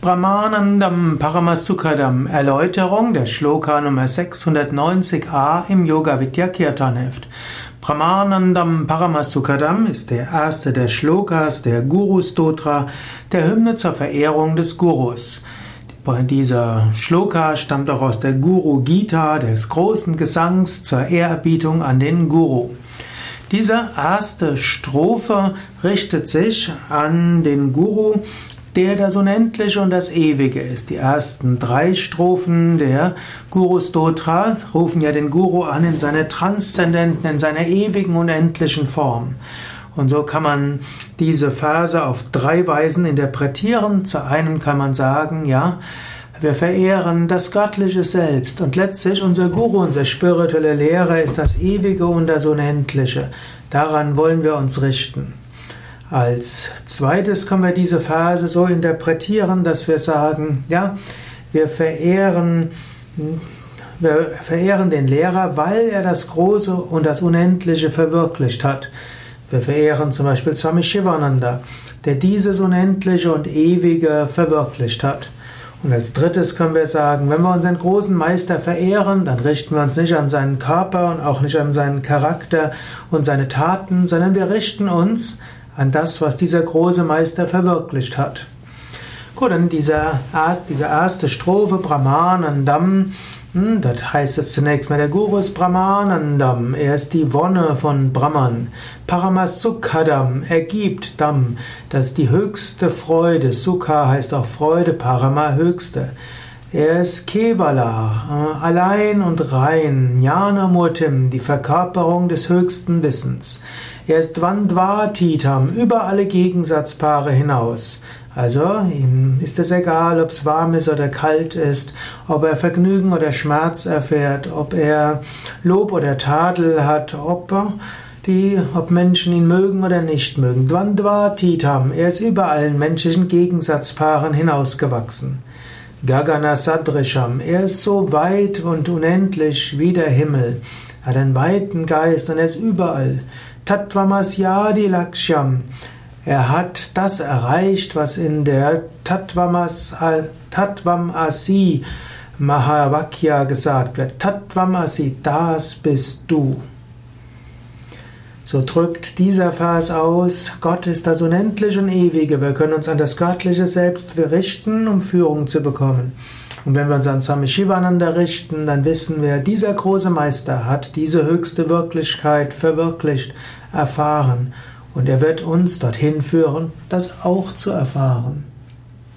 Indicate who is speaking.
Speaker 1: Brahmanandam Paramasukhadam Erläuterung der Shloka Nummer 690a im Yoga Vidya Kirtan Heft. Brahmanandam Paramasukhadam ist der erste der Shlokas der Guru Stotra, der Hymne zur Verehrung des Gurus. Dieser Shloka stammt auch aus der Guru Gita, des großen Gesangs zur Ehrerbietung an den Guru. Diese erste Strophe richtet sich an den Guru, der das Unendliche und das Ewige ist. Die ersten drei Strophen der Guru Stotra rufen ja den Guru an in seiner transzendenten, in seiner ewigen, unendlichen Form. Und so kann man diese Verse auf drei Weisen interpretieren. Zu einem kann man sagen, ja, wir verehren das göttliche Selbst und letztlich unser Guru, unser spiritueller Lehrer ist das Ewige und das Unendliche. Daran wollen wir uns richten. Als zweites können wir diese Phase so interpretieren, dass wir sagen, ja, wir verehren, wir verehren den Lehrer, weil er das Große und das Unendliche verwirklicht hat. Wir verehren zum Beispiel Swami Shivananda, der dieses Unendliche und Ewige verwirklicht hat. Und als drittes können wir sagen, wenn wir unseren großen Meister verehren, dann richten wir uns nicht an seinen Körper und auch nicht an seinen Charakter und seine Taten, sondern wir richten uns an das, was dieser große Meister verwirklicht hat. Gut, dann dieser, diese erste Strophe, Brahmanandam, hm, das heißt es zunächst mal, der Guru ist Brahmanandam, er ist die Wonne von Brahman. Paramasukhadam, er gibt Dam, das ist die höchste Freude. Sukha heißt auch Freude, Parama höchste. Er ist Kevala, äh, allein und rein, Jnana Murtim, die Verkörperung des höchsten Wissens. Er ist Vandvatitam, über alle Gegensatzpaare hinaus. Also ihm ist es egal, ob es warm ist oder kalt ist, ob er Vergnügen oder Schmerz erfährt, ob er Lob oder Tadel hat, ob die, ob Menschen ihn mögen oder nicht mögen. Dvandvatitam, er ist über allen menschlichen Gegensatzpaaren hinausgewachsen. Gagana Sadrisham, er ist so weit und unendlich wie der Himmel, er hat einen weiten Geist und er ist überall. Tattvamasyadi Laksham. Er hat das erreicht, was in der Tattvamas, Tattvamasi Mahavakya gesagt wird. Tattvamasi, das bist du. So drückt dieser Vers aus, Gott ist das Unendliche und Ewige. Wir können uns an das Göttliche selbst richten, um Führung zu bekommen. Und wenn wir uns an Swami Shivananda richten, dann wissen wir, dieser große Meister hat diese höchste Wirklichkeit verwirklicht, erfahren. Und er wird uns dorthin führen, das auch zu erfahren.